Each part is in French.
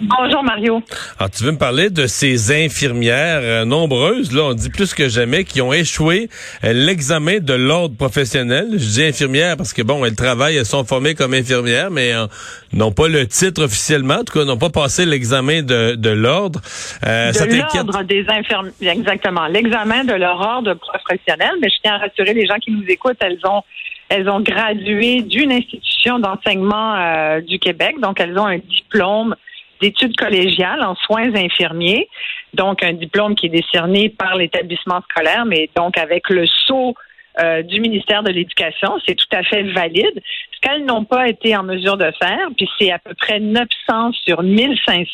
Bonjour Mario. Alors, tu veux me parler de ces infirmières euh, nombreuses, là, on dit plus que jamais, qui ont échoué euh, l'examen de l'ordre professionnel? Je dis infirmières parce que, bon, elles travaillent, elles sont formées comme infirmières, mais euh, n'ont pas le titre officiellement, en tout cas, n'ont pas passé l'examen de, de l'ordre. de l'ordre des infirmières, exactement. L'examen de leur ordre professionnel, mais je tiens à rassurer les gens qui nous écoutent, elles ont elles ont gradué d'une institution d'enseignement du Québec, donc elles ont un diplôme d'études collégiales en soins infirmiers, donc un diplôme qui est décerné par l'établissement scolaire, mais donc avec le sceau euh, du ministère de l'Éducation, c'est tout à fait valide. Ce qu'elles n'ont pas été en mesure de faire, puis c'est à peu près 900 sur 1500,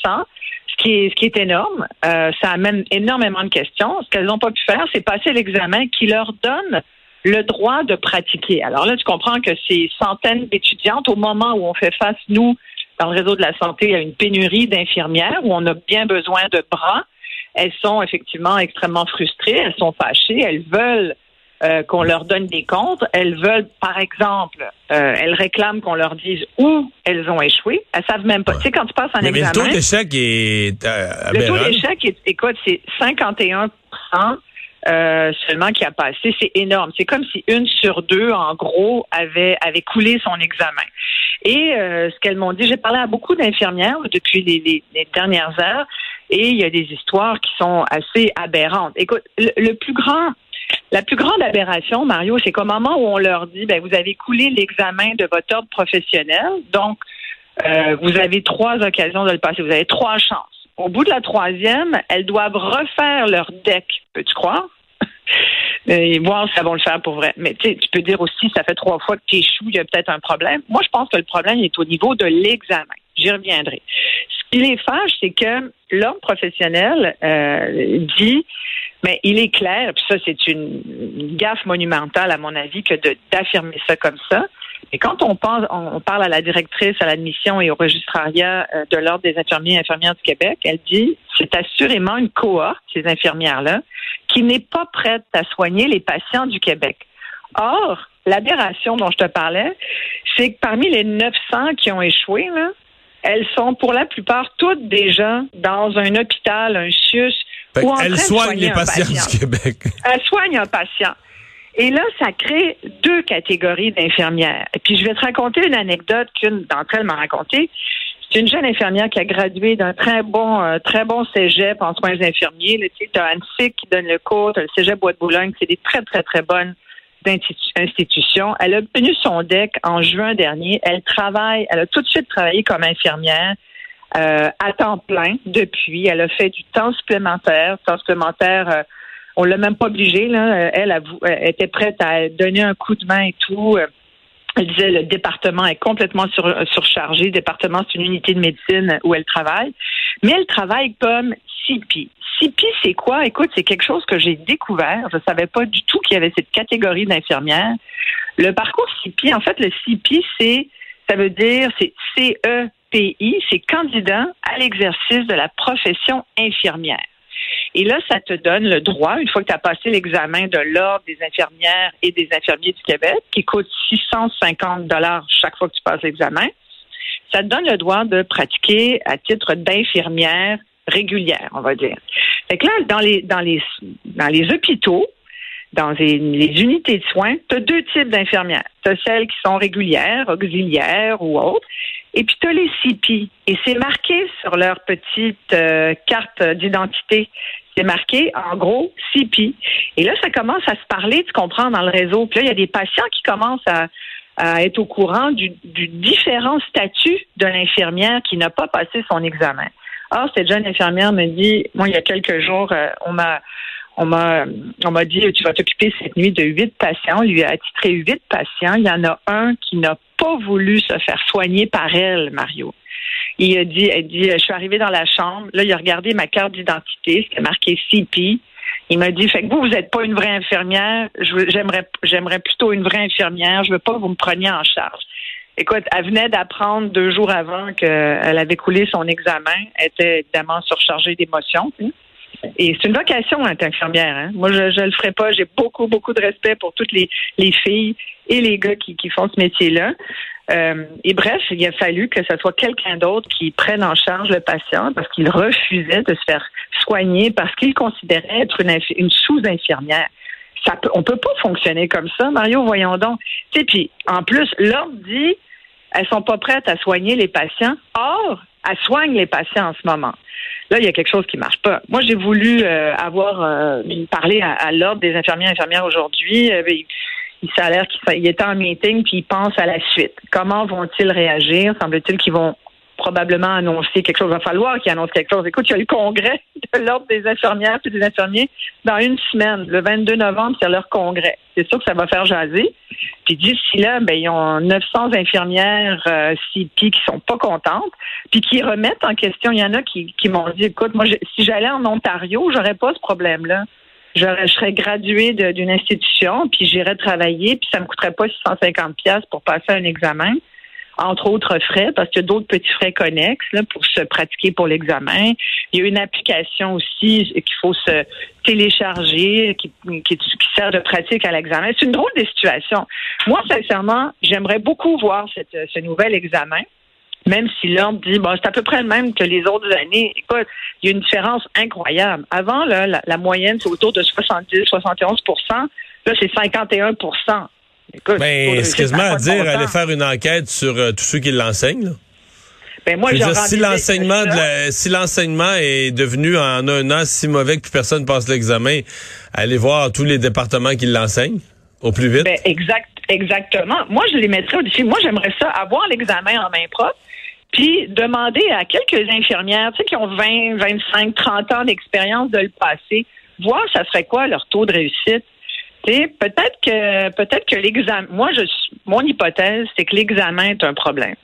ce qui est, ce qui est énorme. Euh, ça amène énormément de questions. Ce qu'elles n'ont pas pu faire, c'est passer l'examen qui leur donne le droit de pratiquer. Alors là, tu comprends que ces centaines d'étudiantes, au moment où on fait face, nous, dans le réseau de la santé, il y a une pénurie d'infirmières où on a bien besoin de bras. Elles sont effectivement extrêmement frustrées, elles sont fâchées, elles veulent euh, qu'on leur donne des comptes. Elles veulent, par exemple, euh, elles réclament qu'on leur dise où elles ont échoué. Elles savent même pas. Tu sais, quand tu passes un mais examen... Mais le taux d'échec est euh, Le taux d'échec, est, écoute, c'est 51 euh, seulement qui a passé. C'est énorme. C'est comme si une sur deux, en gros, avait, avait coulé son examen. Et euh, ce qu'elles m'ont dit, j'ai parlé à beaucoup d'infirmières depuis les, dernières heures, et il y a des histoires qui sont assez aberrantes. Écoute, le, plus grand la plus grande aberration, Mario, c'est qu'au moment où on leur dit, ben, vous avez coulé l'examen de votre ordre professionnel, donc euh, vous avez trois occasions de le passer, vous avez trois chances. Au bout de la troisième, elles doivent refaire leur deck. Peux-tu croire? Et voir si elles vont le faire pour vrai. Mais tu peux dire aussi, ça fait trois fois que tu échoues, il y a peut-être un problème. Moi, je pense que le problème est au niveau de l'examen. J'y reviendrai. Ce qui les fâche, c'est que l'homme professionnel euh, dit, mais il est clair, puis ça, c'est une gaffe monumentale, à mon avis, que d'affirmer ça comme ça. Et quand on, pense, on parle à la directrice à l'admission et au registrariat euh, de l'Ordre des infirmiers et infirmières du Québec, elle dit c'est assurément une cohorte, ces infirmières-là, qui n'est pas prête à soigner les patients du Québec. Or, l'aberration dont je te parlais, c'est que parmi les 900 qui ont échoué, là, elles sont pour la plupart toutes déjà dans un hôpital, un CIUS, ou en train de soignent les patients du Québec. Elles soignent un patient. Et là, ça crée deux catégories d'infirmières. Et puis, je vais te raconter une anecdote qu'une d'entre elles m'a racontée. C'est une jeune infirmière qui a gradué d'un très bon, euh, très bon cégep en soins infirmiers. Tu sais, as qui donne le cours, le cégep Bois de Boulogne, c'est des très, très, très bonnes institutions. Elle a obtenu son DEC en juin dernier. Elle travaille, elle a tout de suite travaillé comme infirmière. Euh, à temps plein depuis. Elle a fait du temps supplémentaire, temps supplémentaire euh, on l'a même pas obligée. Là. Elle, était prête à donner un coup de main et tout. Elle disait le département est complètement surchargé. Le département, c'est une unité de médecine où elle travaille. Mais elle travaille comme CP. CP, c'est quoi? Écoute, c'est quelque chose que j'ai découvert. Je ne savais pas du tout qu'il y avait cette catégorie d'infirmières. Le parcours CP, en fait, le CP, c'est, ça veut dire, c'est C-E-P-I, c'est candidat à l'exercice de la profession infirmière. Et là, ça te donne le droit, une fois que tu as passé l'examen de l'Ordre des infirmières et des infirmiers du Québec, qui coûte 650 dollars chaque fois que tu passes l'examen, ça te donne le droit de pratiquer à titre d'infirmière régulière, on va dire. Fait que là, dans les, dans les, dans les hôpitaux, dans les, unités de soins, tu as deux types d'infirmières. Tu as celles qui sont régulières, auxiliaires ou autres, et puis tu as les CP. Et c'est marqué sur leur petite euh, carte d'identité. C'est marqué, en gros, CP. Et là, ça commence à se parler, tu comprends, dans le réseau. Puis là, il y a des patients qui commencent à, être au courant du, différent statut de l'infirmière qui n'a pas passé son examen. Or, cette jeune infirmière me dit, moi, il y a quelques jours, euh, on m'a on m'a on m'a dit tu vas t'occuper cette nuit de huit patients. On lui a attitré huit patients. Il y en a un qui n'a pas voulu se faire soigner par elle, Mario. Il a dit, elle dit, je suis arrivée dans la chambre. Là, il a regardé ma carte d'identité. C'était marqué CP. Il m'a dit, fait que vous, vous n'êtes pas une vraie infirmière. J'aimerais, plutôt une vraie infirmière. Je veux pas que vous me preniez en charge. Écoute, elle venait d'apprendre deux jours avant qu'elle avait coulé son examen. Elle était évidemment surchargée d'émotions. Et c'est une vocation être infirmière. Hein. Moi, je ne le ferai pas. J'ai beaucoup, beaucoup de respect pour toutes les filles et les gars qui, font ce métier-là. Euh, et bref, il a fallu que ce soit quelqu'un d'autre qui prenne en charge le patient parce qu'il refusait de se faire soigner parce qu'il considérait être une, sous-infirmière. Ça peut, on peut pas fonctionner comme ça, Mario, voyons donc. Sais, puis en plus, l'ordre dit elles sont pas prêtes à soigner les patients. Or, elles soignent les patients en ce moment. Là, il y a quelque chose qui marche pas. Moi, j'ai voulu euh, avoir euh, parlé à, l'ordre des infirmiers et infirmières aujourd'hui. Euh, il, il l'air qu'il est en meeting puis il pense à la suite. Comment vont-ils réagir? Semble-t-il qu'ils vont probablement annoncer quelque chose. Il va falloir qu'ils annoncent quelque chose. Écoute, il y a le congrès de l'Ordre des infirmières et des infirmiers dans une semaine. Le 22 novembre, c'est leur congrès. C'est sûr que ça va faire jaser. Puis d'ici là, ben, ils ont 900 infirmières euh, qui sont pas contentes, puis qui remettent en question. Il y en a qui, qui m'ont dit, écoute, moi, si j'allais en Ontario, j'aurais pas ce problème-là. Je serais graduée d'une institution, puis j'irais travailler, puis ça me coûterait pas 650 pièces pour passer un examen entre autres frais, parce qu'il y a d'autres petits frais connexes pour se pratiquer pour l'examen. Il y a une application aussi qu'il faut se télécharger, qui, qui, sert de pratique à l'examen. C'est une drôle de situation. Moi, sincèrement, j'aimerais beaucoup voir cette, ce nouvel examen même si l'ordre dit bon, c'est à peu près le même que les autres années. Écoute, il y a une différence incroyable. Avant, là, la, la moyenne, c'est autour de 70-71% Là, c'est 51% ben, excuse-moi à dire, aller faire une enquête sur euh, tous ceux qui l'enseignent. Ben moi, si l'enseignement si l'enseignement est devenu en un an si mauvais que plus personne passe l'examen, allez voir tous les départements qui l'enseignent au plus vite. Ben, exact, exactement. Moi, je les mettrais au défi. Moi, j'aimerais ça avoir l'examen en main propre, puis demander à quelques infirmières, tu sais, qui ont 20, 25, 30 ans d'expérience de le passer, voir ça serait quoi leur taux de réussite peut-être que peut-être que l'examen. Moi, je mon hypothèse, c'est que l'examen est un problème.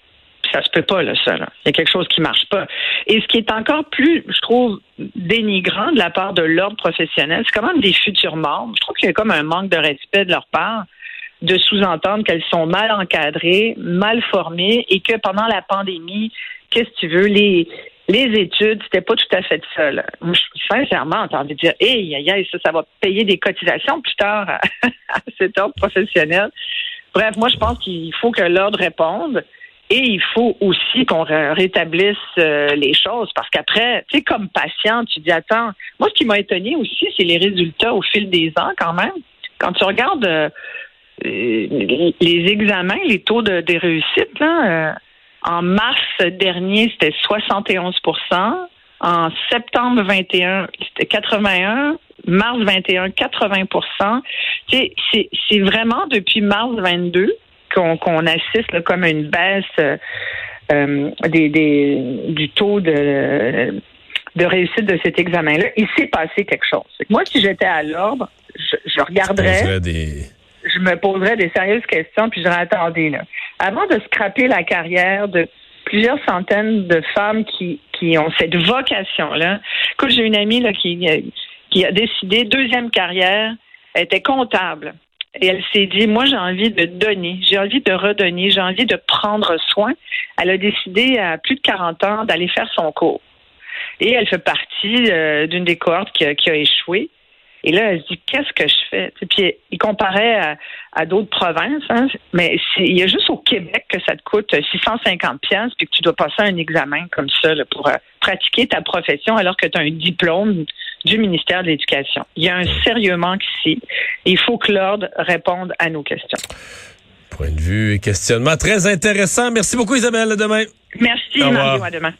Ça se peut pas, là, ça. Il y a quelque chose qui marche pas. Et ce qui est encore plus, je trouve, dénigrant de la part de l'ordre professionnel, c'est quand même des futurs membres. Je trouve qu'il y a comme un manque de respect de leur part de sous-entendre qu'elles sont mal encadrées, mal formées et que pendant la pandémie, qu'est-ce que tu veux, les, les études, c'était pas tout à fait ça. Là. Sincèrement, j'ai envie de dire, hey, aïe, ça, ça va payer des cotisations plus tard à, cet ordre professionnel. Bref, moi, je pense qu'il faut que l'ordre réponde. Et il faut aussi qu'on rétablisse euh, les choses parce qu'après, tu sais, comme patient, tu dis attends. Moi, ce qui m'a étonné aussi, c'est les résultats au fil des ans quand même. Quand tu regardes euh, les examens, les taux de, des réussites, là, euh, en mars dernier, c'était 71% En septembre 21, c'était 81. Mars 21, 80% C'est vraiment depuis mars 22 qu'on assiste comme une baisse euh, des, des, du taux de, de réussite de cet examen-là. Il s'est passé quelque chose. Moi, si j'étais à l'ordre, je, je regarderais, je me poserais des sérieuses questions, puis je attendez, là, avant de scraper la carrière de plusieurs centaines de femmes qui, qui ont cette vocation-là. Écoute, j'ai une amie là, qui, qui a décidé, deuxième carrière, elle était comptable. Et elle s'est dit, moi, j'ai envie de donner, j'ai envie de redonner, j'ai envie de prendre soin. Elle a décidé, à plus de 40 ans, d'aller faire son cours. Et elle fait partie euh, d'une des cohortes qui a échoué. Et là, elle se dit, qu'est-ce que je fais? puis il comparait à, d'autres provinces, hein, mais il y a juste au Québec que ça te coûte 650 pièces puis que tu dois passer un examen comme ça pour euh, pratiquer ta profession alors que tu as un diplôme du ministère de l'Éducation. Il y a un sérieux manque ici. il faut que l'ordre réponde à nos questions. Point de vue et questionnement très intéressant. Merci beaucoup Isabelle. À demain. Merci Mario. À demain.